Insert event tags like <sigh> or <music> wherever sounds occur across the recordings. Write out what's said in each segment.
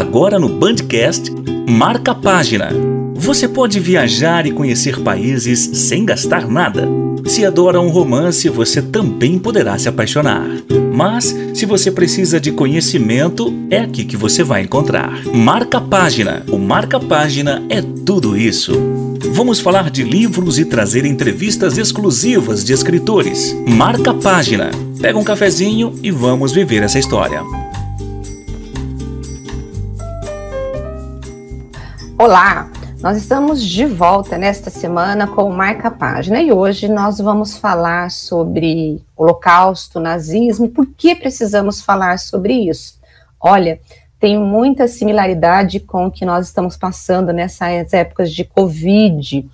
Agora no Bandcast, marca página. Você pode viajar e conhecer países sem gastar nada. Se adora um romance, você também poderá se apaixonar. Mas, se você precisa de conhecimento, é aqui que você vai encontrar. Marca página. O Marca Página é tudo isso. Vamos falar de livros e trazer entrevistas exclusivas de escritores. Marca página. Pega um cafezinho e vamos viver essa história. Olá, nós estamos de volta nesta semana com o Marca Página e hoje nós vamos falar sobre Holocausto, nazismo. Por que precisamos falar sobre isso? Olha, tem muita similaridade com o que nós estamos passando nessas épocas de Covid.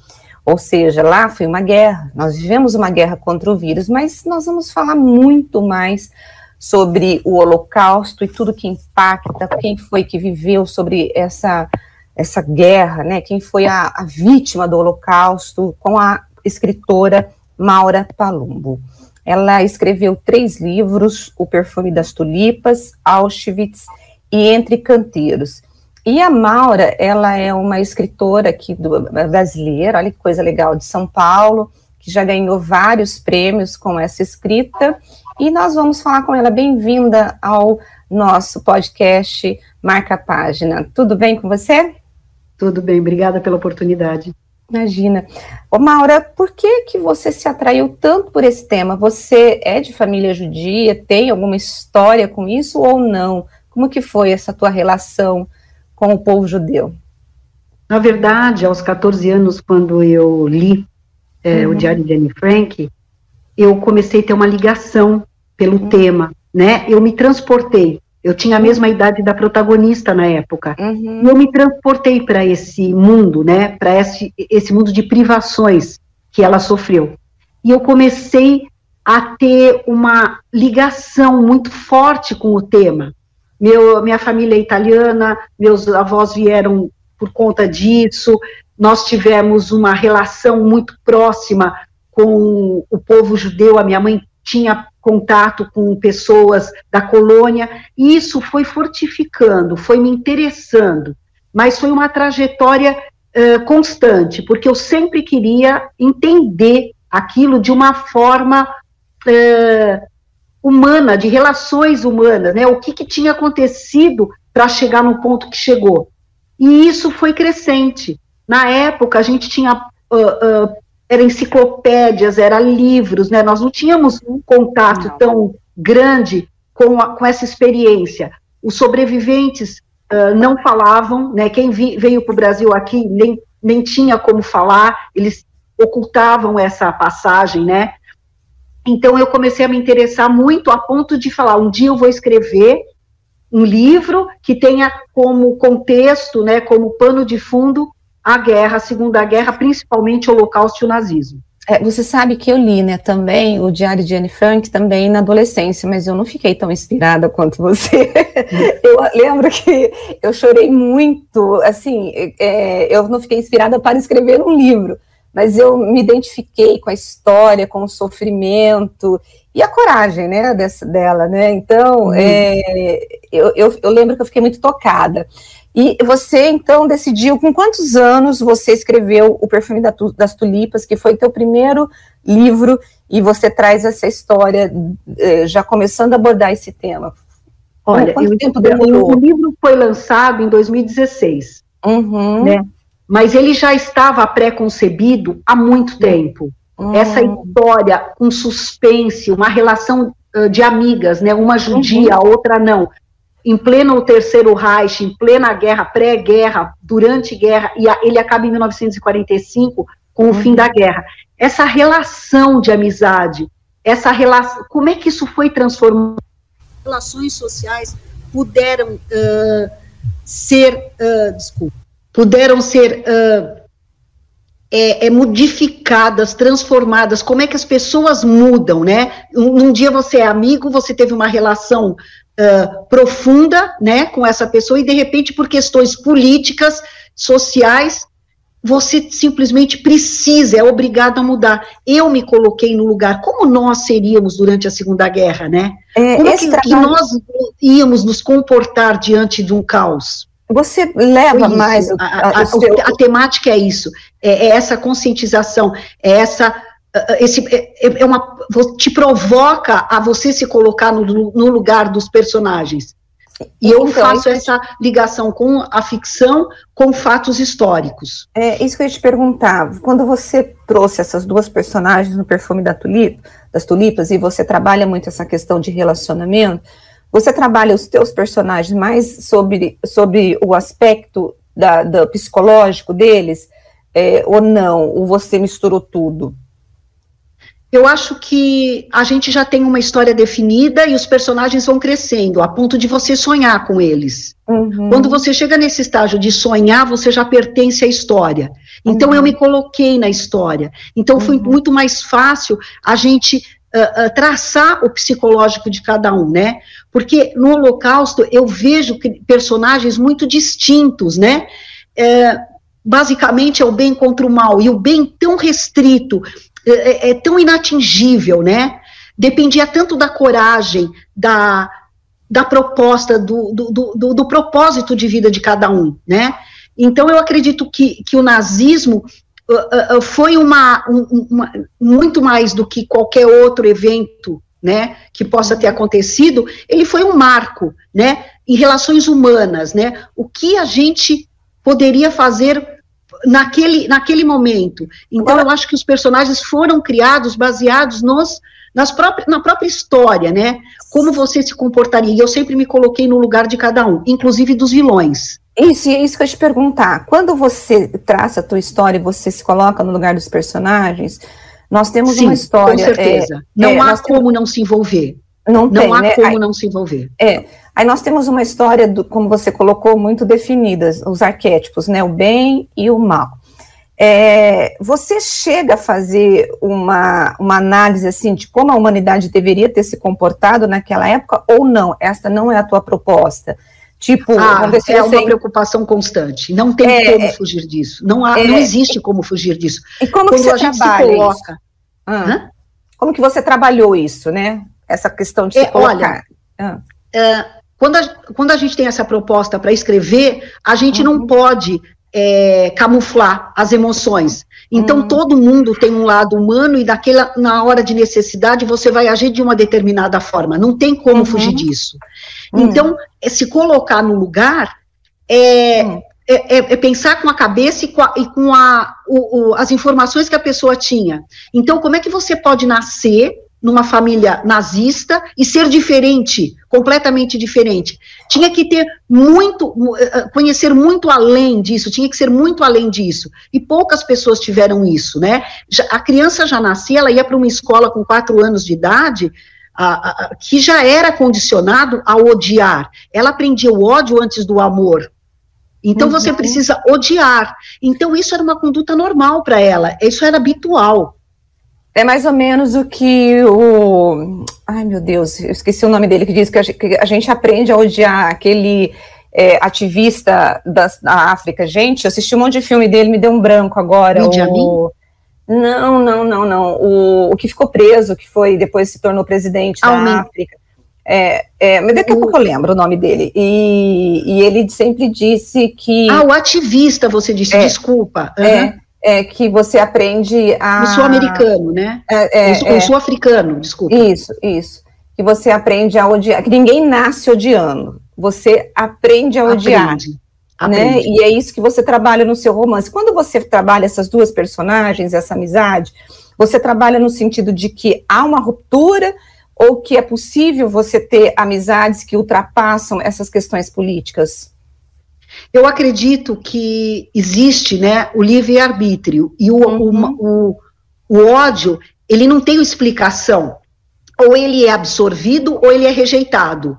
Ou seja, lá foi uma guerra, nós vivemos uma guerra contra o vírus, mas nós vamos falar muito mais sobre o Holocausto e tudo que impacta, quem foi que viveu sobre essa essa guerra, né? Quem foi a, a vítima do Holocausto com a escritora Maura Palumbo. Ela escreveu três livros: O Perfume das Tulipas, Auschwitz e Entre Canteiros. E a Maura, ela é uma escritora aqui do, brasileira, olha que coisa legal, de São Paulo, que já ganhou vários prêmios com essa escrita. E nós vamos falar com ela. Bem-vinda ao nosso podcast Marca Página. Tudo bem com você? Tudo bem, obrigada pela oportunidade. Imagina. Ô, Maura, por que que você se atraiu tanto por esse tema? Você é de família judia, tem alguma história com isso ou não? Como que foi essa tua relação com o povo judeu? Na verdade, aos 14 anos, quando eu li é, uhum. o Diário de Anne Frank, eu comecei a ter uma ligação pelo uhum. tema, né? Eu me transportei eu tinha a mesma idade da protagonista na época. Uhum. E eu me transportei para esse mundo, né? Para esse, esse mundo de privações que ela sofreu. E eu comecei a ter uma ligação muito forte com o tema. Meu, minha família é italiana, meus avós vieram por conta disso, nós tivemos uma relação muito próxima com o povo judeu, a minha mãe tinha contato com pessoas da colônia, e isso foi fortificando, foi me interessando, mas foi uma trajetória uh, constante, porque eu sempre queria entender aquilo de uma forma uh, humana, de relações humanas, né? O que, que tinha acontecido para chegar no ponto que chegou. E isso foi crescente. Na época, a gente tinha uh, era enciclopédias, era livros, né? Nós não tínhamos um contato não. tão grande com, a, com essa experiência. Os sobreviventes uh, não falavam, né? Quem vi, veio para o Brasil aqui nem, nem tinha como falar, eles ocultavam essa passagem, né? Então eu comecei a me interessar muito a ponto de falar, um dia eu vou escrever um livro que tenha como contexto, né, como pano de fundo a guerra, a Segunda Guerra, principalmente o Holocausto e o nazismo. É, você sabe que eu li, né, também o Diário de Anne Frank, também na adolescência, mas eu não fiquei tão inspirada quanto você. <laughs> eu lembro que eu chorei muito, assim, é, eu não fiquei inspirada para escrever um livro, mas eu me identifiquei com a história, com o sofrimento e a coragem, né, dessa, dela, né, então, uhum. é, eu, eu, eu lembro que eu fiquei muito tocada. E você, então, decidiu com quantos anos você escreveu O Perfume das Tulipas, que foi teu primeiro livro, e você traz essa história, eh, já começando a abordar esse tema? Olha, eu, tempo demorou? o livro foi lançado em 2016, uhum. né? Mas ele já estava pré-concebido há muito tempo. Uhum. Essa história, um suspense, uma relação de amigas, né? Uma judia, a uhum. outra não em pleno Terceiro Reich, em plena guerra, pré-guerra, durante guerra, e ele acaba em 1945 com o fim da guerra. Essa relação de amizade, essa relação, como é que isso foi transformado? Relações sociais puderam uh, ser, uh, desculpa, puderam ser uh, é, é, modificadas, transformadas, como é que as pessoas mudam, né? Um, um, dia você é amigo, você teve uma relação uh, profunda, né, com essa pessoa, e de repente, por questões políticas, sociais, você simplesmente precisa, é obrigado a mudar. Eu me coloquei no lugar, como nós seríamos durante a Segunda Guerra, né? É, como que, trabalho... que, nós íamos nos comportar diante de um caos? Você leva mais. A, a, a, a, temática é isso, é, é essa conscientização, é essa. Esse, é, é, é uma, te provoca a você se colocar no, no lugar dos personagens. E eu então, faço essa ligação com a ficção com fatos históricos. É isso que eu ia te perguntar. Quando você trouxe essas duas personagens no perfume da tulipa, das tulipas e você trabalha muito essa questão de relacionamento, você trabalha os teus personagens mais sobre, sobre o aspecto da, do psicológico deles, é, ou não? Ou você misturou tudo? Eu acho que a gente já tem uma história definida e os personagens vão crescendo, a ponto de você sonhar com eles. Uhum. Quando você chega nesse estágio de sonhar, você já pertence à história. Então uhum. eu me coloquei na história. Então foi uhum. muito mais fácil a gente uh, traçar o psicológico de cada um, né? Porque no Holocausto eu vejo personagens muito distintos, né? É, basicamente é o bem contra o mal, e o bem tão restrito, é, é, é tão inatingível, né? Dependia tanto da coragem, da, da proposta, do, do, do, do, propósito de vida de cada um, né? Então, eu acredito que, que o nazismo uh, uh, foi uma, uma, muito mais do que qualquer outro evento, né, que possa ter acontecido, ele foi um marco, né, em relações humanas, né, o que a gente poderia fazer naquele, naquele momento. Então, eu acho que os personagens foram criados baseados nos, nas próprias, na própria história, né? Como você se comportaria. E eu sempre me coloquei no lugar de cada um, inclusive dos vilões. Isso, é isso que eu ia te perguntar. Quando você traça a tua história e você se coloca no lugar dos personagens, nós temos Sim, uma história. Com certeza. É, não é, há como temos... não se envolver. Não, não tem, há né? como Aí, não se envolver. É. Aí nós temos uma história, do, como você colocou, muito definidas, os arquétipos, né? O bem e o mal. É, você chega a fazer uma, uma análise assim de como a humanidade deveria ter se comportado naquela época ou não? Esta não é a tua proposta. Tipo, ah, é você... uma preocupação constante. Não tem é, como é. fugir disso. Não, há, é, não existe como fugir disso. E como Quando que você trabalha coloca, ah, Como que você trabalhou isso, né? Essa questão de se colocar. Olha, ah. É, quando, a, quando a gente tem essa proposta para escrever, a gente uhum. não pode é, camuflar as emoções. Então, uhum. todo mundo tem um lado humano e daquela, na hora de necessidade você vai agir de uma determinada forma. Não tem como uhum. fugir disso. Uhum. Então, é se colocar no lugar é, uhum. é, é, é, pensar com a cabeça e com, a, e com a, o, o, as informações que a pessoa tinha. Então, como é que você pode nascer numa família nazista e ser diferente, completamente diferente. Tinha que ter muito, eh, eh, conhecer muito além disso, tinha que ser muito além disso. E poucas pessoas tiveram isso, né? A criança já nascia, ela ia para uma escola com quatro anos de idade, a, a, que já era condicionado a odiar. Ela aprendia o ódio antes do amor. Então uhum. você precisa odiar. Então isso era uma conduta normal para ela, isso era habitual. É mais ou menos o que o. Ai, meu Deus, eu esqueci o nome dele, que diz que a gente, que a gente aprende a odiar aquele é, ativista da, da, África. Gente, eu assisti um monte de filme dele, me deu um branco agora. O... Não, não, não, não. O, o que ficou preso, que foi depois se tornou presidente da África. É, é, mas daqui a pouco eu lembro o nome dele. E, e ele sempre disse que. Ah, o ativista, você disse, é, desculpa. Uhum. É, é que você aprende a. O sul-americano, né? É, é, o é. sul-africano, desculpa. Isso, isso. Que você aprende a odiar. Que ninguém nasce odiando. Você aprende a odiar. Aprende. Né? Aprende. E é isso que você trabalha no seu romance. Quando você trabalha essas duas personagens, essa amizade, você trabalha no sentido de que há uma ruptura ou que é possível você ter amizades que ultrapassam essas questões políticas? Eu acredito que existe né, o livre-arbítrio e o, uhum. o, o, o ódio, ele não tem explicação. Ou ele é absorvido ou ele é rejeitado.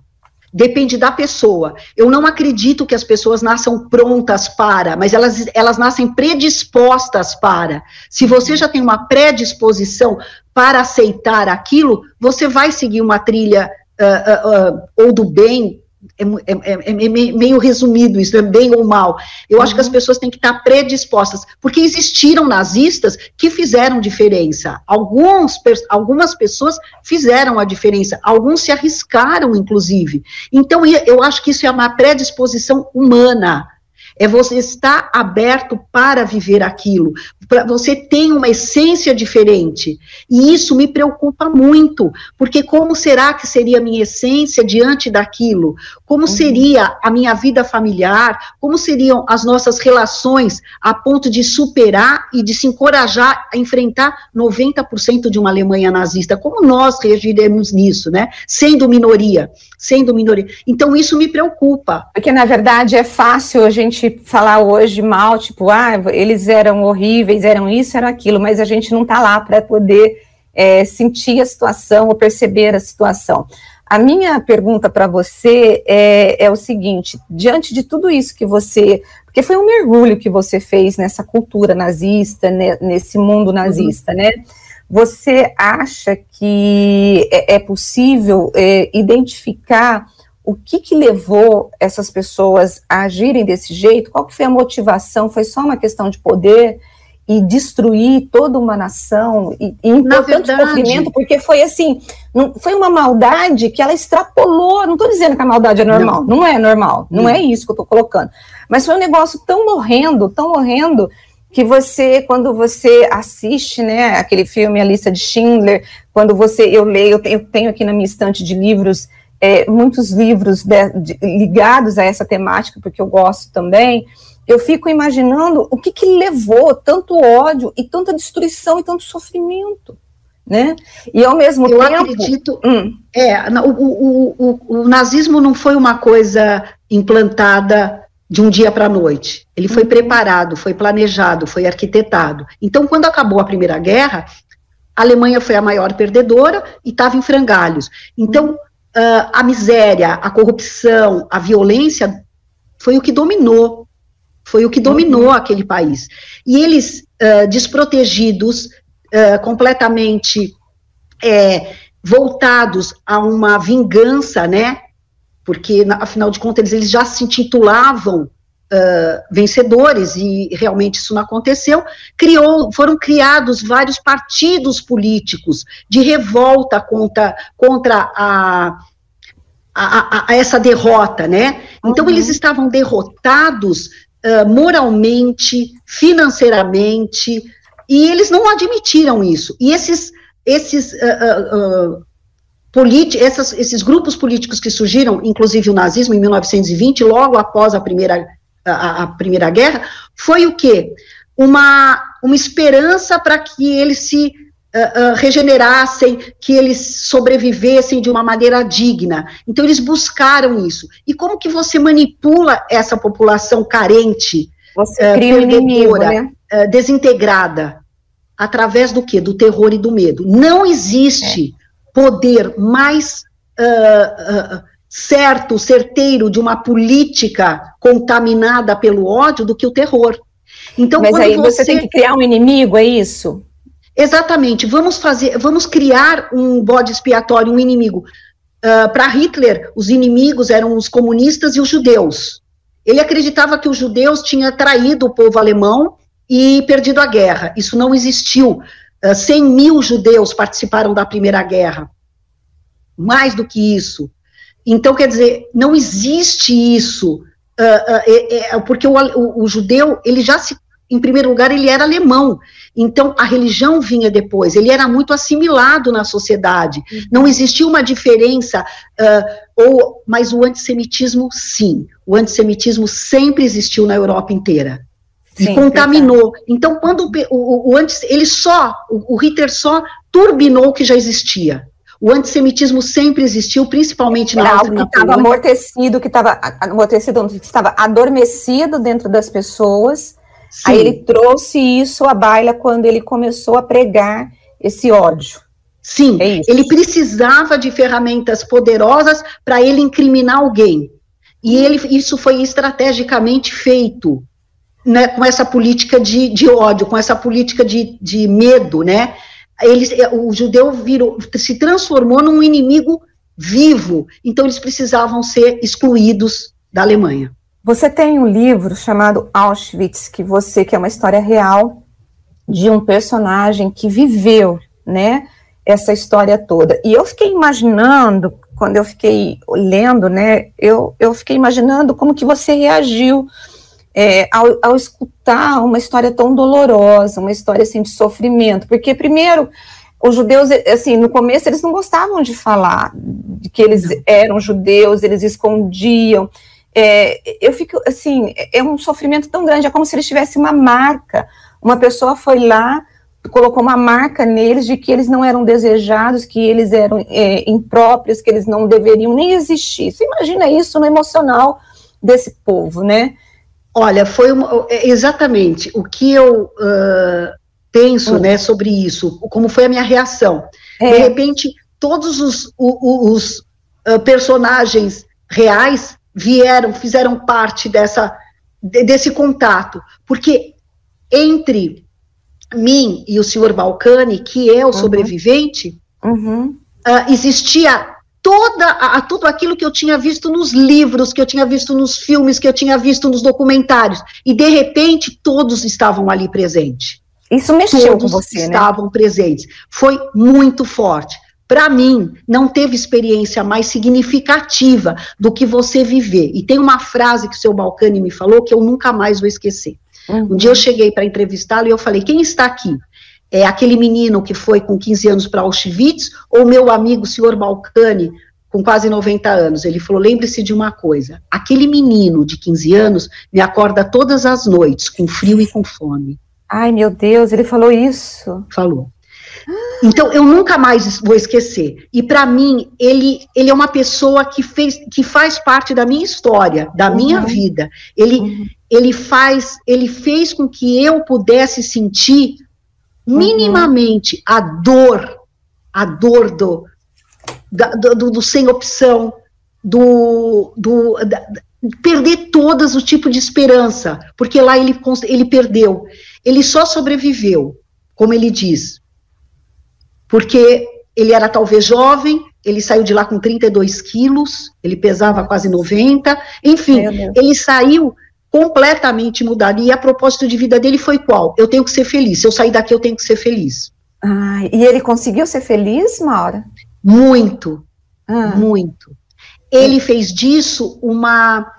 Depende da pessoa. Eu não acredito que as pessoas nasçam prontas para, mas elas, elas nascem predispostas para. Se você já tem uma predisposição para aceitar aquilo, você vai seguir uma trilha uh, uh, uh, ou do bem é, é, é, é meio resumido isso, é bem ou mal. Eu uhum. acho que as uhum. pessoas têm que estar predispostas, porque existiram nazistas que fizeram diferença. Alguns, algumas pessoas fizeram a diferença, alguns se arriscaram, inclusive. Então, eu acho que isso é uma predisposição humana é você estar aberto para viver aquilo. Pra, você tem uma essência diferente. E isso me preocupa muito, porque como será que seria a minha essência diante daquilo? Como uhum. seria a minha vida familiar? Como seriam as nossas relações a ponto de superar e de se encorajar a enfrentar 90% de uma Alemanha nazista? Como nós reagiremos nisso, né? Sendo minoria, sendo minoria. Então isso me preocupa. Porque na verdade é fácil a gente gente falar hoje mal, tipo, ah, eles eram horríveis, eram isso, eram aquilo, mas a gente não está lá para poder é, sentir a situação ou perceber a situação. A minha pergunta para você é, é, o seguinte: diante de tudo isso que você. Porque foi um mergulho que você fez nessa cultura nazista, né, nesse mundo nazista, uhum. né? Você acha que é, é possível é, identificar o que, que levou essas pessoas a agirem desse jeito? Qual que foi a motivação? Foi só uma questão de poder e destruir toda uma nação e, e impor tanto sofrimento? Porque foi assim, não, foi uma maldade que ela extrapolou. Não estou dizendo que a maldade é normal, não, não é normal, não, não é isso que eu estou colocando. Mas foi um negócio tão morrendo, tão morrendo que você, quando você assiste, né, aquele filme A Lista de Schindler, quando você, eu leio, eu tenho, eu tenho aqui na minha estante de livros é, muitos livros de, de, ligados a essa temática, porque eu gosto também, eu fico imaginando o que, que levou tanto ódio e tanta destruição e tanto sofrimento. Né? E ao mesmo eu tempo. Eu acredito. Hum. É, o, o, o, o, nazismo não foi uma coisa implantada de um dia para a noite. Ele foi uhum. preparado, foi planejado, foi arquitetado. Então, quando acabou a Primeira Guerra, a Alemanha foi a maior perdedora e estava em frangalhos. Então, uh, a miséria, a corrupção, a violência foi o que dominou, foi o que dominou uhum. aquele país. E eles, uh, desprotegidos, uh, completamente é, voltados a uma vingança, né? Porque, afinal de contas, eles já se intitulavam Uh, vencedores, e realmente isso não aconteceu, criou, foram criados vários partidos políticos de revolta contra, contra a, a, a, a essa derrota, né? Então, uhum. eles estavam derrotados uh, moralmente, financeiramente, e eles não admitiram isso. E esses, esses uh, essas, esses grupos políticos que surgiram, inclusive o nazismo em 1920, logo após a primeira a, a Primeira Guerra, foi o quê? Uma, uma esperança para que eles se uh, uh, regenerassem, que eles sobrevivessem de uma maneira digna. Então, eles buscaram isso. E como que você manipula essa população carente, você uh, um inimigo, né? desintegrada? Através do quê? Do terror e do medo. Não existe é. poder mais certo, certeiro de uma política contaminada pelo ódio do que o terror. Então, Mas aí você... você tem que criar um inimigo, é isso? Exatamente. Vamos fazer, vamos criar um bode expiatório, um inimigo. Uh, Para Hitler, os inimigos eram os comunistas e os judeus. Ele acreditava que os judeus tinham traído o povo alemão e perdido a guerra. Isso não existiu. Uh, ah, 100 mil judeus participaram da Primeira Guerra. Mais do que isso. Então, quer dizer, não existe isso, uh, uh, porque o, o, o, judeu, ele já se, em primeiro lugar, ele era alemão, então a religião vinha depois, ele era muito assimilado na sociedade, uhum. não existia uma diferença, uh, ou, mas o antissemitismo, sim, o antissemitismo sempre existiu na Europa inteira. Sim, e contaminou. Verdade. Então, quando o, o, o antes, ele só, o, o Hitler só turbinou o que já existia. O antissemitismo sempre existiu, principalmente na algo que estava amortecido, que estava amortecido, que estava adormecido dentro das pessoas. Sim. Aí ele trouxe isso à baila quando ele começou a pregar esse ódio. Sim, é ele precisava de ferramentas poderosas para ele incriminar alguém. E ele, isso foi estrategicamente feito, né, com essa política de, de ódio, com essa política de, de medo, né? Ele, o judeu virou, se transformou num inimigo vivo, então eles precisavam ser excluídos da Alemanha. Você tem um livro chamado Auschwitz, que você que é uma história real de um personagem que viveu, né, essa história toda. E eu fiquei imaginando, quando eu fiquei lendo, né, eu, eu fiquei imaginando como que você reagiu é, ao, ao, escutar uma história tão dolorosa, uma história assim de sofrimento, porque primeiro os judeus, assim, no começo eles não gostavam de falar de que eles eram judeus, eles escondiam. É, eu fico assim, é um sofrimento tão grande, é como se eles tivessem uma marca. Uma pessoa foi lá, colocou uma marca neles de que eles não eram desejados, que eles eram é, impróprios, que eles não deveriam nem existir. Você imagina isso no emocional desse povo, né? Olha, foi uma, é, exatamente o que eu uh, penso, hum. né, sobre isso, como foi a minha reação. É. De repente, todos os, os, os uh, personagens reais vieram, fizeram parte dessa, desse contato, porque entre mim e o senhor Balcani, que é o uhum. sobrevivente, uhum. Uh, existia toda a, tudo aquilo que eu tinha visto nos livros, que eu tinha visto nos filmes, que eu tinha visto nos documentários, e de repente todos estavam ali presentes. Isso mexeu todos com você, estavam né? Estavam presentes. Foi muito forte. Para mim, não teve experiência mais significativa do que você viver. E tem uma frase que o seu Balcani me falou que eu nunca mais vou esquecer. Uhum. Um dia eu cheguei para entrevistá-lo e eu falei: quem está aqui? É aquele menino que foi com 15 anos para Auschwitz ou meu amigo, o senhor Balcani, com quase 90 anos? Ele falou: lembre-se de uma coisa: aquele menino de 15 anos me acorda todas as noites, com frio e com fome. Ai, meu Deus, ele falou isso. Falou. Então, eu nunca mais vou esquecer. E para mim, ele, ele é uma pessoa que, fez, que faz parte da minha história, da uhum. minha vida. Ele, uhum. ele faz, ele fez com que eu pudesse sentir. Minimamente a dor, a dor do, da, do, do, sem opção, do, do da, perder todas o tipo de esperança, porque lá ele, ele perdeu. Ele só sobreviveu, como ele diz, porque ele era talvez jovem, ele saiu de lá com 32 quilos, ele pesava quase 90, enfim, ele saiu completamente mudado. E a propósito de vida dele foi qual? Eu tenho que ser feliz. Se eu sair daqui, eu tenho que ser feliz. Ah, e ele conseguiu ser feliz, Maura? Muito, ah. muito. Ele fez disso uma,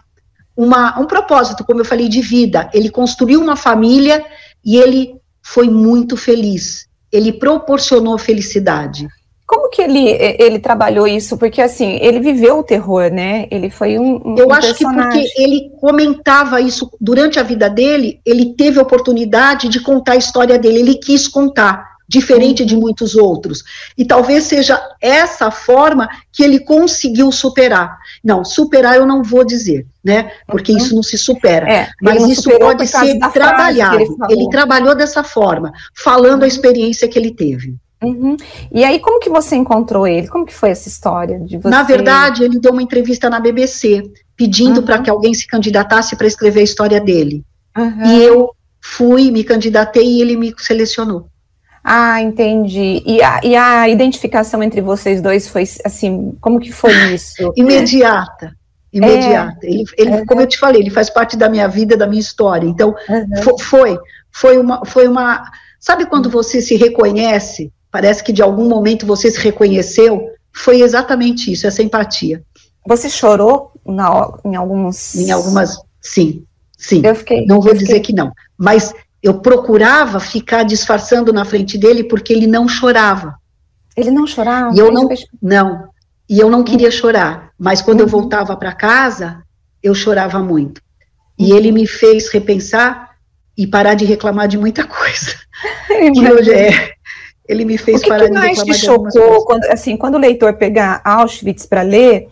uma, um propósito, como eu falei, de vida. Ele construiu uma família e ele foi muito feliz ele proporcionou felicidade. Como que ele, ele trabalhou isso? Porque, assim, ele viveu o terror, né? Ele foi um. um Eu acho personagem. que porque ele comentava isso durante a vida dele, ele teve a oportunidade de contar a história dele, ele quis contar diferente de muitos outros. E talvez seja essa forma que ele conseguiu superar. Não, superar eu não vou dizer, né? Porque uhum. isso não se supera. É, mas isso pode ser trabalhado. Ele, ele, trabalhou dessa forma, falando uhum. a experiência que ele teve. Uhum. E aí, como que você encontrou ele? Como que foi essa história de você? Na verdade, ele deu uma entrevista na BBC, pedindo para que alguém se candidatasse para escrever a história dele. E eu fui, me candidatei e ele me selecionou. Ah, entendi. E a, e a identificação entre vocês dois foi assim, como que foi <laughs> isso? Imediata. Imediata. É, ele, ele é. como eu te falei, ele faz parte da minha vida, da minha história. Então, uhum. foi, foi uma, foi uma. Sabe quando você se reconhece? Parece que de algum momento você se reconheceu. Foi exatamente isso, essa empatia. Você chorou na, em alguns. Em algumas, sim, sim. Eu fiquei. Não vou dizer que não, mas eu procurava ficar disfarçando na frente dele porque ele não chorava. Ele não chorava? E eu não, não. E eu não queria chorar, mas quando uhum. eu voltava para casa, eu chorava muito. E uhum. ele me fez repensar e parar de reclamar de muita coisa. <laughs> que hoje é, ele me fez o que parar que reclamar te chocou quando, assim, quando o leitor pegar Auschwitz para ler,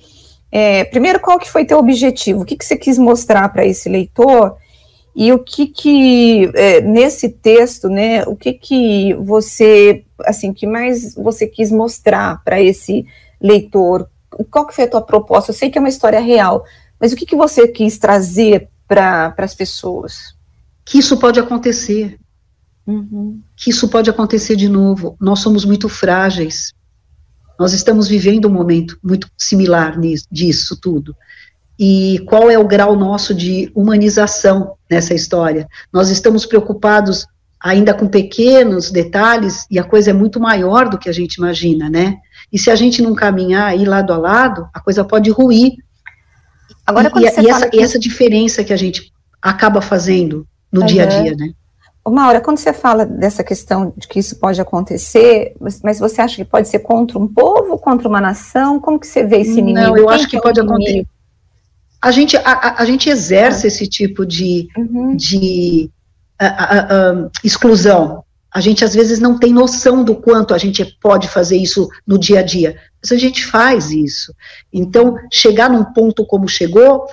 é, primeiro, qual que foi teu objetivo? O que, que você quis mostrar para esse leitor? E o que que, é, nesse texto, né, o que que você, assim, que mais você quis mostrar para esse leitor? Qual que foi a tua proposta? Eu sei que é uma história real, mas o que que você quis trazer para as pessoas? Que isso pode acontecer. Uhum. Que isso pode acontecer de novo. Nós somos muito frágeis. Nós estamos vivendo um momento muito similar nisso, disso tudo. E qual é o grau nosso de humanização nessa história? Nós estamos preocupados ainda com pequenos detalhes e a coisa é muito maior do que a gente imagina, né? E se a gente não caminhar aí lado a lado, a coisa pode ruir. Agora, e, e, essa, que... essa diferença que a gente acaba fazendo no uhum. dia a dia, né? Maura, quando você fala dessa questão de que isso pode acontecer, mas você acha que pode ser contra um povo, contra uma nação? Como que você vê esse inimigo? Não, eu Quem acho que, é pode acontecer. A gente, a, a gente exerce ah. esse tipo de, uhum. de exclusão. A gente às vezes não tem noção do quanto a gente pode fazer isso no dia a dia, mas a gente faz isso. Então, chegar num ponto como chegou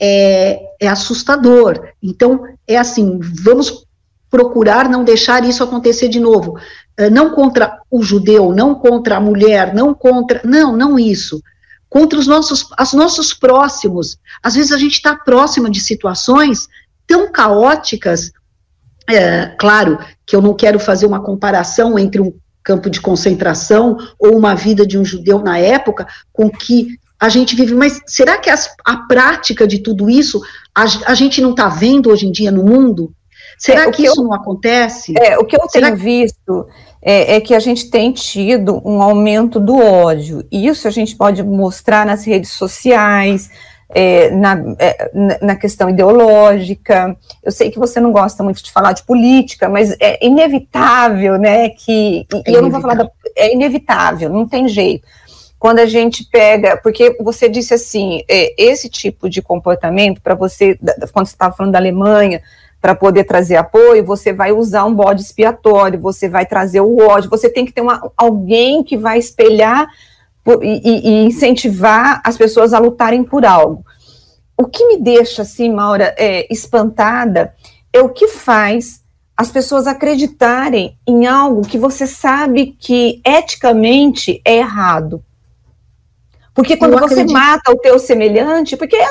é, é assustador. Então, é assim, vamos procurar não deixar isso acontecer de novo. Eh, não contra o judeu, não contra a mulher, não contra. Não, não isso. Contra os nossos, os nossos próximos. Às vezes a gente está próximo de situações tão caóticas. É, claro que eu não quero fazer uma comparação entre um campo de concentração ou uma vida de um judeu na época com que a gente vive, mas será que as, a prática de tudo isso a, a gente não está vendo hoje em dia no mundo? Será é, que, que, isso eu, não acontece? É, o que eu Será tenho que... visto é, é, que a gente tem tido um aumento do ódio. E isso a gente pode mostrar nas redes sociais, é, na, é, na questão ideológica. Eu sei que você não gosta muito de falar de política, mas é inevitável, né? Que, e eu não vou falar da, é inevitável, não tem jeito. Quando a gente pega, porque você disse assim, é, esse tipo de comportamento para você, quando você estava falando da Alemanha, para poder trazer apoio, você vai usar um bode expiatório, você vai trazer o ódio, você tem que ter uma, alguém que vai espelhar e, e, incentivar as pessoas a lutarem por algo. O que me deixa, assim, Maura, é, espantada é o que faz as pessoas acreditarem em algo que você sabe que eticamente é errado. Porque quando eu você acredito. mata o teu semelhante, porque é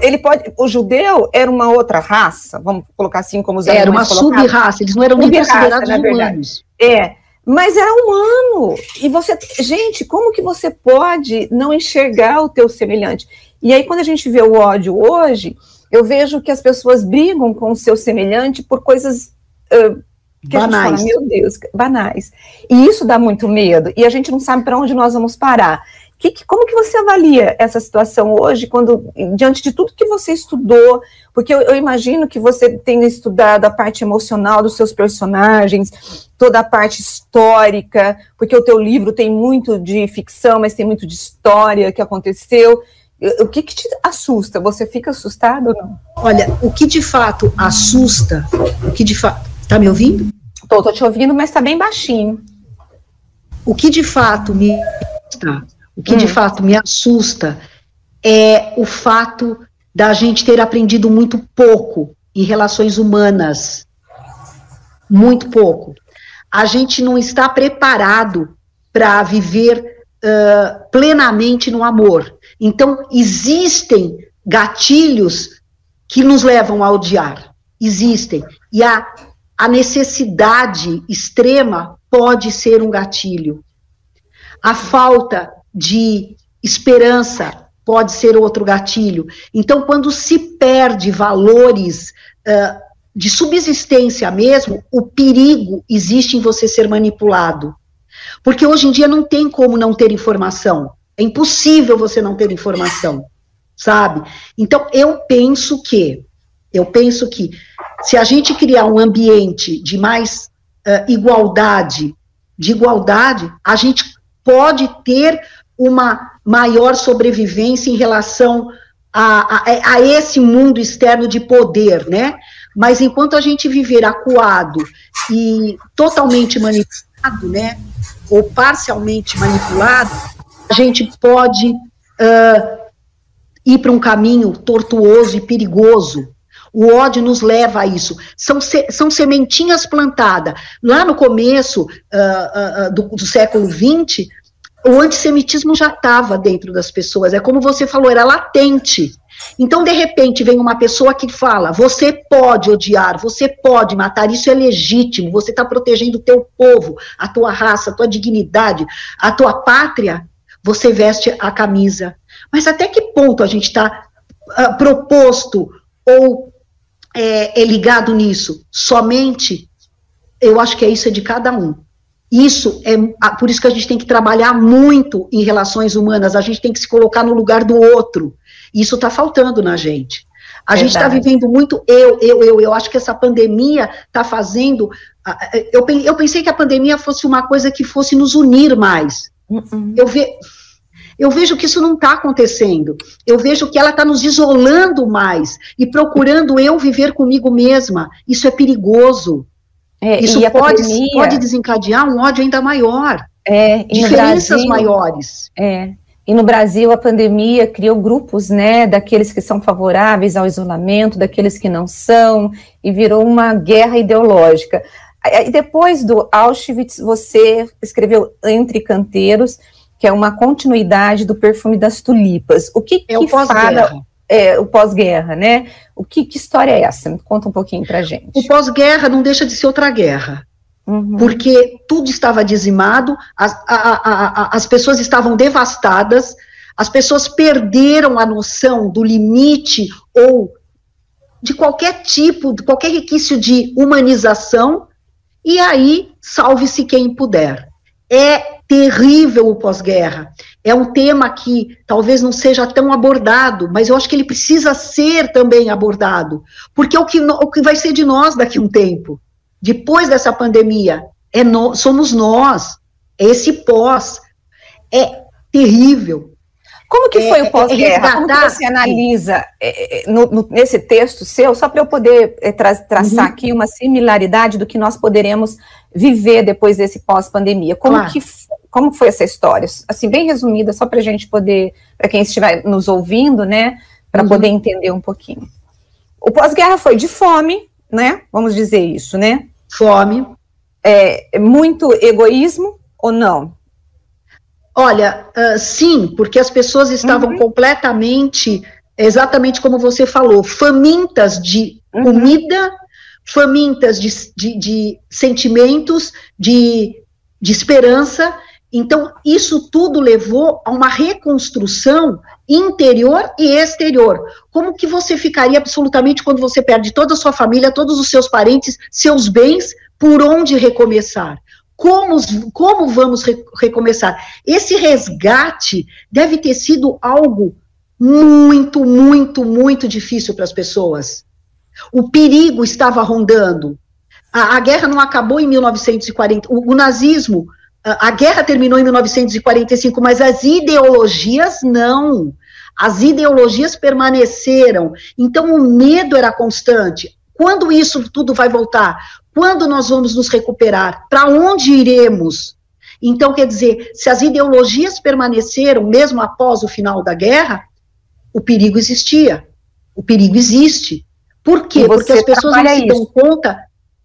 ele pode, o judeu era uma outra raça, vamos colocar assim como os Era uma sub-raça, eles não eram nem considerados humanos. É, mas era humano. E você, gente, como que você pode não enxergar o teu semelhante? E aí quando a gente vê o ódio hoje, eu vejo que as pessoas brigam com o seu semelhante por coisas uh, que banais. a gente fala, meu Deus, banais. E isso dá muito medo. E a gente não sabe para onde nós vamos parar. Que, que, como que você avalia essa situação hoje, quando diante de tudo que você estudou? Porque eu, eu, imagino que você tenha estudado a parte emocional dos seus personagens, toda a parte histórica, porque o teu livro tem muito de ficção, mas tem muito de história que aconteceu. O que, que te assusta? Você fica assustado ou não? Olha, o que de fato assusta, o que de fato. Tá me ouvindo? Tô, tô te ouvindo, mas tá bem baixinho. O que de fato me assusta o que hum. de fato me assusta é o fato da gente ter aprendido muito pouco em relações humanas. Muito pouco. A gente não está preparado para viver uh, plenamente no amor. Então, existem gatilhos que nos levam a odiar. Existem. E a, a necessidade extrema pode ser um gatilho. A falta de esperança pode ser outro gatilho. Então, quando se perde valores uh, de subsistência mesmo, o perigo existe em você ser manipulado. Porque hoje em dia não tem como não ter informação. É impossível você não ter informação, sabe? Então, eu penso que, eu penso que, se a gente criar um ambiente de mais uh, igualdade, de igualdade, a gente pode ter uma maior sobrevivência em relação a, a, a, esse mundo externo de poder, né? Mas enquanto a gente viver acuado e totalmente manipulado, né? Ou parcialmente manipulado, a gente pode uh, ir para um caminho tortuoso e perigoso. O ódio nos leva a isso. São, se, são sementinhas plantadas. Lá no começo uh, uh, do, do século XX, o antissemitismo já estava dentro das pessoas, é como você falou, era latente. Então, de repente, vem uma pessoa que fala: você pode odiar, você pode matar, isso é legítimo, você está protegendo o teu povo, a tua raça, a tua dignidade, a tua pátria. Você veste a camisa. Mas até que ponto a gente está uh, proposto ou é, é ligado nisso? Somente, eu acho que é isso é de cada um. Isso é por isso que a gente tem que trabalhar muito em relações humanas, a gente tem que se colocar no lugar do outro. Isso está faltando na gente. A Verdade. gente está vivendo muito eu, eu, eu. Eu acho que essa pandemia está fazendo. Eu, eu pensei que a pandemia fosse uma coisa que fosse nos unir mais. Uhum. Eu, eu vejo que isso não está acontecendo. Eu vejo que ela está nos isolando mais e procurando eu viver comigo mesma. Isso é perigoso. É, Isso pode, pandemia, pode desencadear um ódio ainda maior. É, diferenças Brasil, maiores. É. E no Brasil a pandemia criou grupos, né, daqueles que são favoráveis ao isolamento, daqueles que não são, e virou uma guerra ideológica. E depois do Auschwitz, você escreveu Entre Canteiros, que é uma continuidade do Perfume das Tulipas. O que, é que o fala é, o pós-guerra, né? O que, que, história é essa? Conta um pouquinho para gente. O pós-guerra não deixa de ser outra guerra. Uhum. Porque tudo estava dizimado, as, a, a, a, as pessoas estavam devastadas, as pessoas perderam a noção do limite ou de qualquer tipo, de qualquer requisito de humanização, e aí salve-se quem puder. É terrível o pós-guerra. É um tema que talvez não seja tão abordado, mas eu acho que ele precisa ser também abordado, porque é o que, o que vai ser de nós daqui a um tempo. Depois dessa pandemia, é no, somos nós, é esse pós. É terrível. Como que foi é, o pós-guerra? É Como que você analisa é, é, no, no, nesse texto seu, só para eu poder é, tra traçar uhum. aqui uma similaridade do que nós poderemos viver depois desse pós-pandemia? Como claro. que como foi essa história? Assim, bem resumida, só para a gente poder, para quem estiver nos ouvindo, né, para uhum. poder entender um pouquinho. O pós-guerra foi de fome, né? Vamos dizer isso, né? Fome. É, muito egoísmo ou não? Olha, uh, sim, porque as pessoas estavam uhum. completamente, exatamente como você falou, famintas de uhum. comida, famintas de, de, de sentimentos, de, de esperança. Então, isso tudo levou a uma reconstrução interior e exterior. Como que você ficaria absolutamente quando você perde toda a sua família, todos os seus parentes, seus bens, por onde recomeçar? Como, como vamos re recomeçar? Esse resgate deve ter sido algo muito, muito, muito difícil para as pessoas. O perigo estava rondando. A, a, guerra não acabou em 1940. O, o nazismo, a, a guerra terminou em 1945, mas as ideologias não. As ideologias permaneceram. Então o medo era constante. Quando isso tudo vai voltar? Quando nós vamos nos recuperar? Para onde iremos? Então, quer dizer, se as ideologias permaneceram mesmo após o final da guerra, o perigo existia. O perigo existe. Por quê? Porque as pessoas não se dão conta.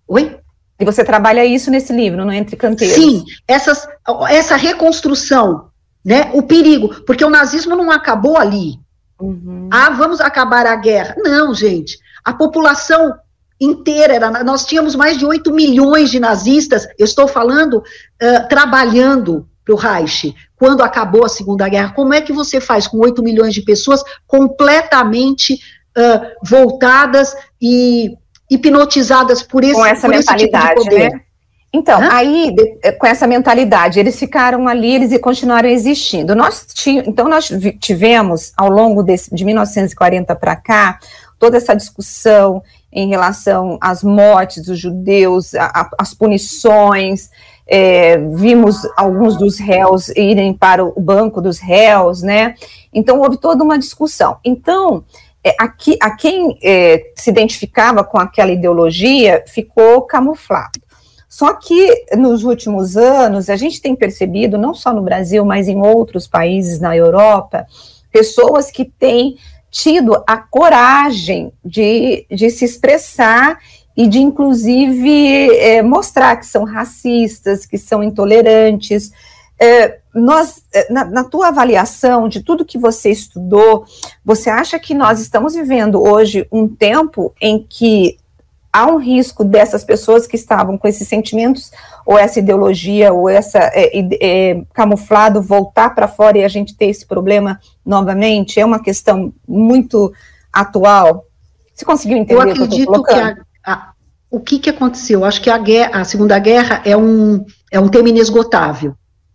Oi? E você trabalha isso nesse livro, no Entre Canteiros. Sim, essas, essa reconstrução, né? O perigo, porque o nazismo não acabou ali. Uhum. Ah, vamos acabar a guerra. Não, gente. A população inteira, era, nós tínhamos mais de 8 milhões de nazistas, eu estou falando, uh, trabalhando para o Reich, quando acabou a Segunda Guerra. Como é que você faz com 8 milhões de pessoas completamente uh, voltadas e hipnotizadas por esse, com essa por mentalidade, tipo né? Então, Hã? aí, de, eh, com essa mentalidade, eles ficaram ali, eles continuaram existindo. Nós então, nós tivemos, ao longo desse, de 1940 para cá, toda essa discussão em relação às mortes dos judeus, às punições, é, vimos alguns dos réus irem para o banco dos réus, né? Então houve toda uma discussão. Então, é, aqui, a quem é, se identificava com aquela ideologia ficou camuflado. Só que nos últimos anos a gente tem percebido, não só no Brasil, mas em outros países na Europa, pessoas que têm tido a coragem de, de se expressar e de, inclusive, é, mostrar que são racistas, que são intolerantes. É, nós, é, na, na, tua avaliação de tudo que você estudou, você acha que nós estamos vivendo hoje um tempo em que há um risco dessas pessoas que estavam com esses sentimentos, ou essa ideologia, ou essa é, é, camuflado voltar para fora e a gente ter esse problema novamente? É uma questão muito atual. Você conseguiu entender eu acredito o que, eu que a, a, o que, que aconteceu? Acho que a, guerra, a Segunda Guerra é um, é um tema inesgotável.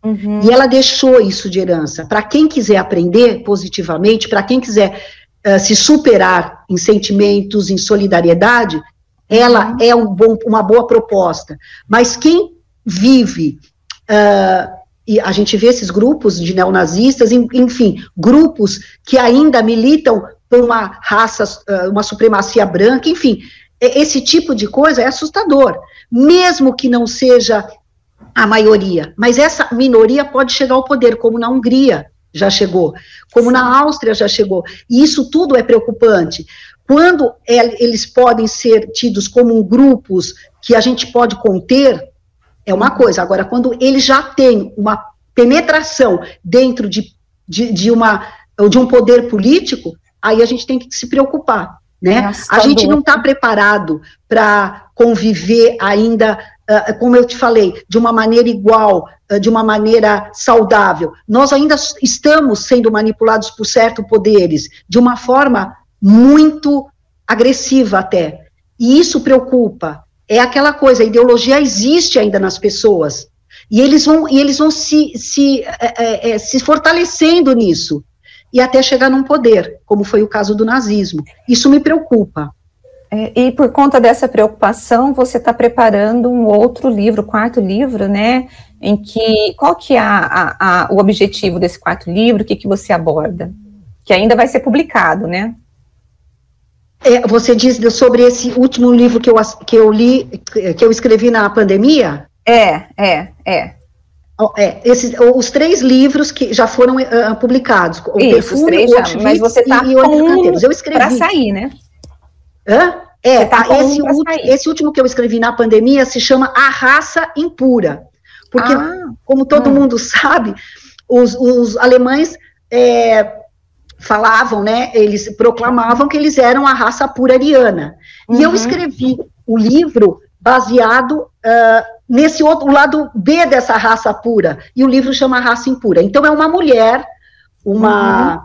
Uhum. E ela deixou isso de herança. Para quem quiser aprender positivamente, para quem quiser uh, se superar em sentimentos, em solidariedade, ela uhum. é um bom, uma boa proposta. Mas quem vive, uh, e a gente vê esses grupos de neonazistas, enfim, grupos que ainda militam por uma raça, uh, uma supremacia branca, enfim, esse tipo de coisa é assustador. Mesmo que não seja a maioria, mas essa minoria pode chegar ao poder, como na Hungria já chegou, como Sim. na Áustria já chegou, e isso tudo é preocupante, quando eles podem ser tidos como grupos que a gente pode conter, é uma coisa. Agora, quando eles já têm uma penetração dentro de, de, de, uma, de um poder político, aí a gente tem que se preocupar. Né? a gente não está preparado para conviver ainda, como eu te falei, de uma maneira igual, uh, de uma maneira saudável. Nós ainda estamos sendo manipulados por certos poderes de uma forma muito agressiva até. E isso preocupa. É aquela coisa, a ideologia existe ainda nas pessoas. E eles vão, e eles vão se, se, é, é, se fortalecendo nisso. E até chegar num poder, como foi o caso do nazismo. Isso me preocupa. É, e por conta dessa preocupação, você está preparando um outro livro, quarto livro, né? Em que qual que é a, a, a, o objetivo desse quarto livro? O que, que você aborda? Que ainda vai ser publicado, né? É, você diz sobre esse último livro que eu, que eu li, que eu escrevi na pandemia? É, é, é. É, esses, os três livros que já foram uh, publicados. O Isso, Perfume, três já, o mas você está Eu escrevi. Para sair, né? Hã? É, tá esse, esse último que eu escrevi na pandemia se chama A Raça Impura. Porque, ah, como todo hum. mundo <laughs> sabe, os, os alemães é, falavam, né, eles proclamavam que eles eram a raça pura ariana. Uhum. E eu uhum. escrevi o livro baseado uh, nesse outro lado B dessa raça pura, e o livro chama Raça Impura. Então é uma mulher, uma uhum.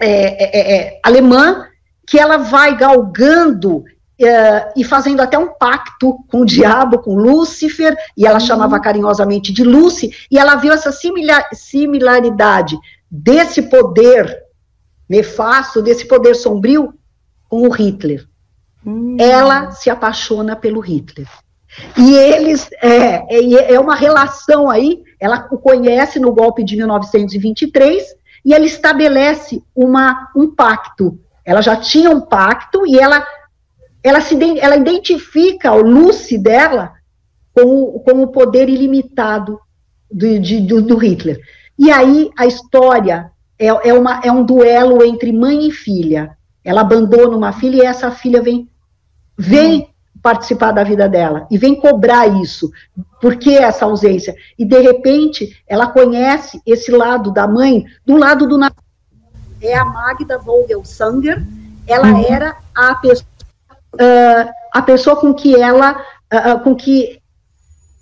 é, é, é, alemã, que ela vai galgando Uh, e fazendo até um pacto com o diabo, com Lúcifer, e ela uhum. chamava carinhosamente de Lucy, e ela viu essa similar, similaridade desse poder nefasto, desse poder sombrio, com o Hitler. Hum. Ela se apaixona pelo Hitler. E eles, é, é, é uma relação aí, ela o conhece no golpe de 1923, e ela estabelece uma, um pacto. Ela já tinha um pacto e ela, ela, se, ela identifica o Lucy dela com, com o poder ilimitado do, de, do, do Hitler. E aí a história é, é, uma, é um duelo entre mãe e filha. Ela abandona uma filha e essa filha vem, vem hum. participar da vida dela e vem cobrar isso. Por que essa ausência? E de repente ela conhece esse lado da mãe, do lado do é a Magda Vogelsanger. Ela uhum. era a pessoa, uh, a pessoa com que ela, uh, com que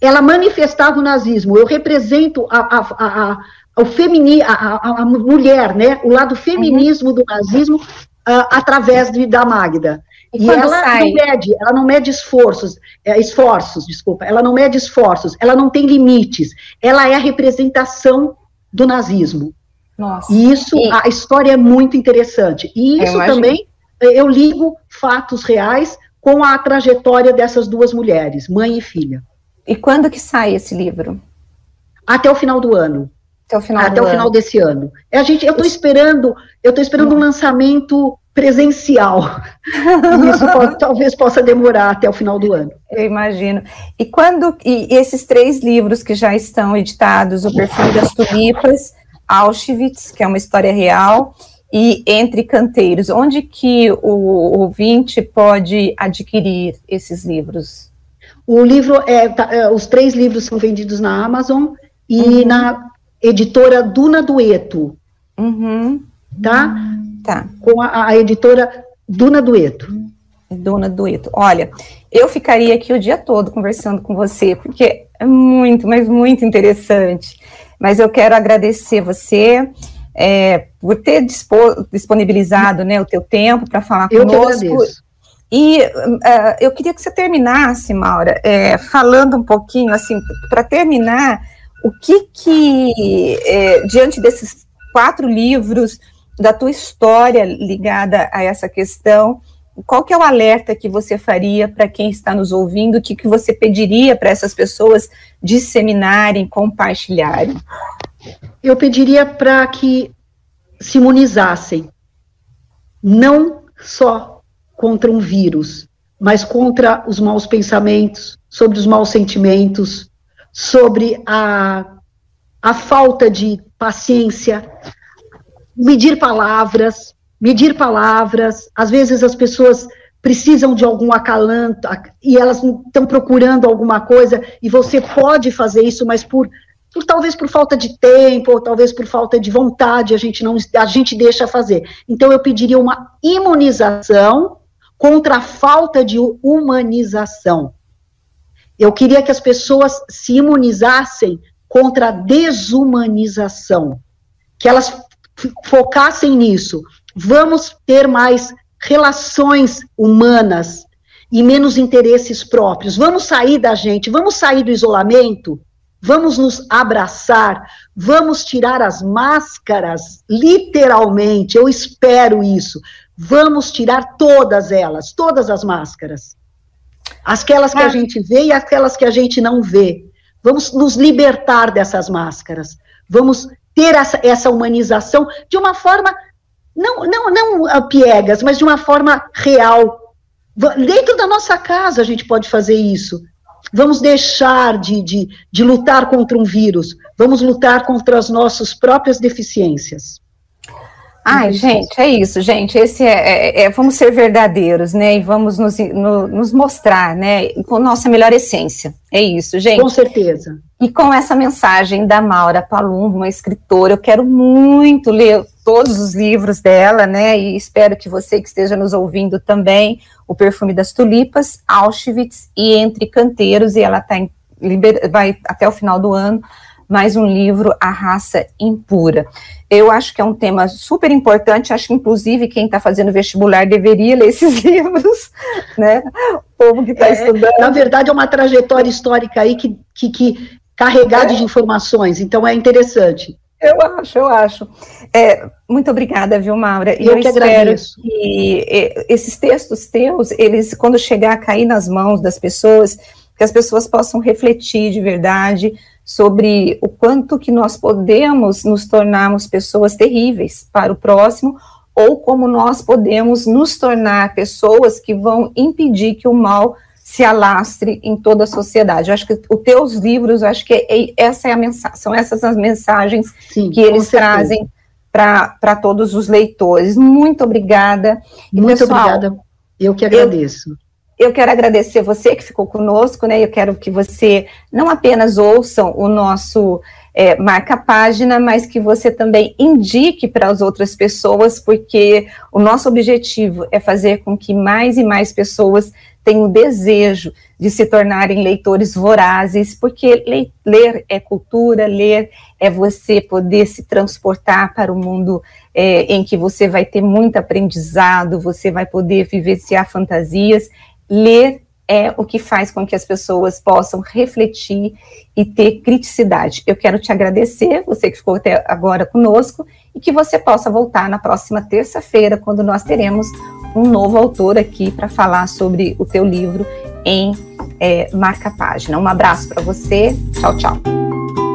ela manifestava o nazismo. Eu represento a, a, a, o femini, a, a, a, mulher, né, o lado feminismo uhum. do nazismo uh, através de, da Magda. E, e ela sai? não mede, ela não mede esforços, é, esforços, desculpa, ela não mede esforços, ela não tem limites, ela é a representação do nazismo. Nossa. E isso, e... a história é muito interessante. E isso também, eu ligo fatos reais com a trajetória dessas duas mulheres, mãe e filha. E quando que sai esse livro? Até o final do ano. Até o final, até o final desse ano. A gente, eu estou esperando, eu estou esperando um lançamento presencial. <laughs> Isso pode, talvez possa demorar até o final do ano. Eu imagino. E quando e esses três livros que já estão editados, o Perfume das Tulipas, Auschwitz, que é uma história real, e Entre Canteiros, onde que o ouvinte pode adquirir esses livros? O livro é, tá, é os três livros são vendidos na Amazon e uhum. na editora Duna Dueto. Uhum. Tá? Tá. Com a, a editora Duna Dueto. Duna Dueto. Olha, eu ficaria aqui o dia todo conversando com você, porque é muito, mas muito interessante. Mas eu quero agradecer você é, por ter disponibilizado né, o teu tempo para falar eu conosco. Agradeço. E uh, eu queria que você terminasse, Maura, é, falando um pouquinho, assim, para terminar, o que que, é, diante desses quatro livros, da tua história ligada a essa questão, qual que é o alerta que você faria para quem está nos ouvindo, o que, que você pediria para essas pessoas disseminarem, compartilharem? Eu pediria para que se imunizassem, não só contra um vírus, mas contra os maus pensamentos, sobre os maus sentimentos, sobre a, a falta de paciência, medir palavras, medir palavras. Às vezes as pessoas precisam de algum acalanto e elas estão procurando alguma coisa e você pode fazer isso, mas por, por, talvez por falta de tempo ou talvez por falta de vontade a gente não a gente deixa fazer. Então eu pediria uma imunização contra a falta de humanização. Eu queria que as pessoas se imunizassem contra a desumanização, que elas focassem nisso. Vamos ter mais relações humanas e menos interesses próprios. Vamos sair da gente, vamos sair do isolamento, vamos nos abraçar, vamos tirar as máscaras, literalmente, eu espero isso. Vamos tirar todas elas, todas as máscaras. Aquelas que a gente vê e aquelas que a gente não vê. Vamos nos libertar dessas máscaras. Vamos ter essa, essa humanização de uma forma, não, não, não piegas, mas de uma forma real. Dentro da nossa casa a gente pode fazer isso. Vamos deixar de, de, de lutar contra um vírus. Vamos lutar contra as nossas próprias deficiências. Ai, gente, é isso, gente. Esse é, é, é, vamos ser verdadeiros, né? E vamos nos, no, nos mostrar, né? Com nossa melhor essência. É isso, gente. Com certeza. E com essa mensagem da Maura Palumbo, uma escritora, eu quero muito ler todos os livros dela, né? E espero que você que esteja nos ouvindo também, O Perfume das Tulipas, Auschwitz e Entre Canteiros, e ela tá em, vai até o final do ano mais um livro, A Raça Impura. Eu acho que é um tema super importante, acho que inclusive quem está fazendo vestibular deveria ler esses <laughs> livros, né? O povo que está é, estudando. Na verdade, é uma trajetória histórica aí que, que, que carregada é. de informações, então é interessante. Eu acho, eu acho. É, muito obrigada, viu, Maura? Eu, eu que espero agradeço. que esses textos teus, eles, quando chegar a cair nas mãos das pessoas, que as pessoas possam refletir de verdade sobre o quanto que nós podemos nos tornarmos pessoas terríveis para o próximo, ou como nós podemos nos tornar pessoas que vão impedir que o mal se alastre em toda a sociedade. Eu acho que os teus livros, acho que é, essa é a mensagem, são essas as mensagens Sim, que eles trazem para todos os leitores. Muito obrigada. Muito pessoal, obrigada. Eu que agradeço. Eu, eu quero agradecer você que ficou conosco, né? Eu quero que você não apenas ouçam o nosso é, marca página, mas que você também indique para as outras pessoas, porque o nosso objetivo é fazer com que mais e mais pessoas tenham o desejo de se tornarem leitores vorazes, porque ler é cultura, ler é você poder se transportar para o mundo é, em que você vai ter muito aprendizado, você vai poder vivenciar fantasias ler é o que faz com que as pessoas possam refletir e ter criticidade. Eu quero te agradecer, você que ficou até agora conosco, e que você possa voltar na próxima terça-feira, quando nós teremos um novo autor aqui para falar sobre o teu livro em é, marca página. Um abraço para você, tchau, tchau.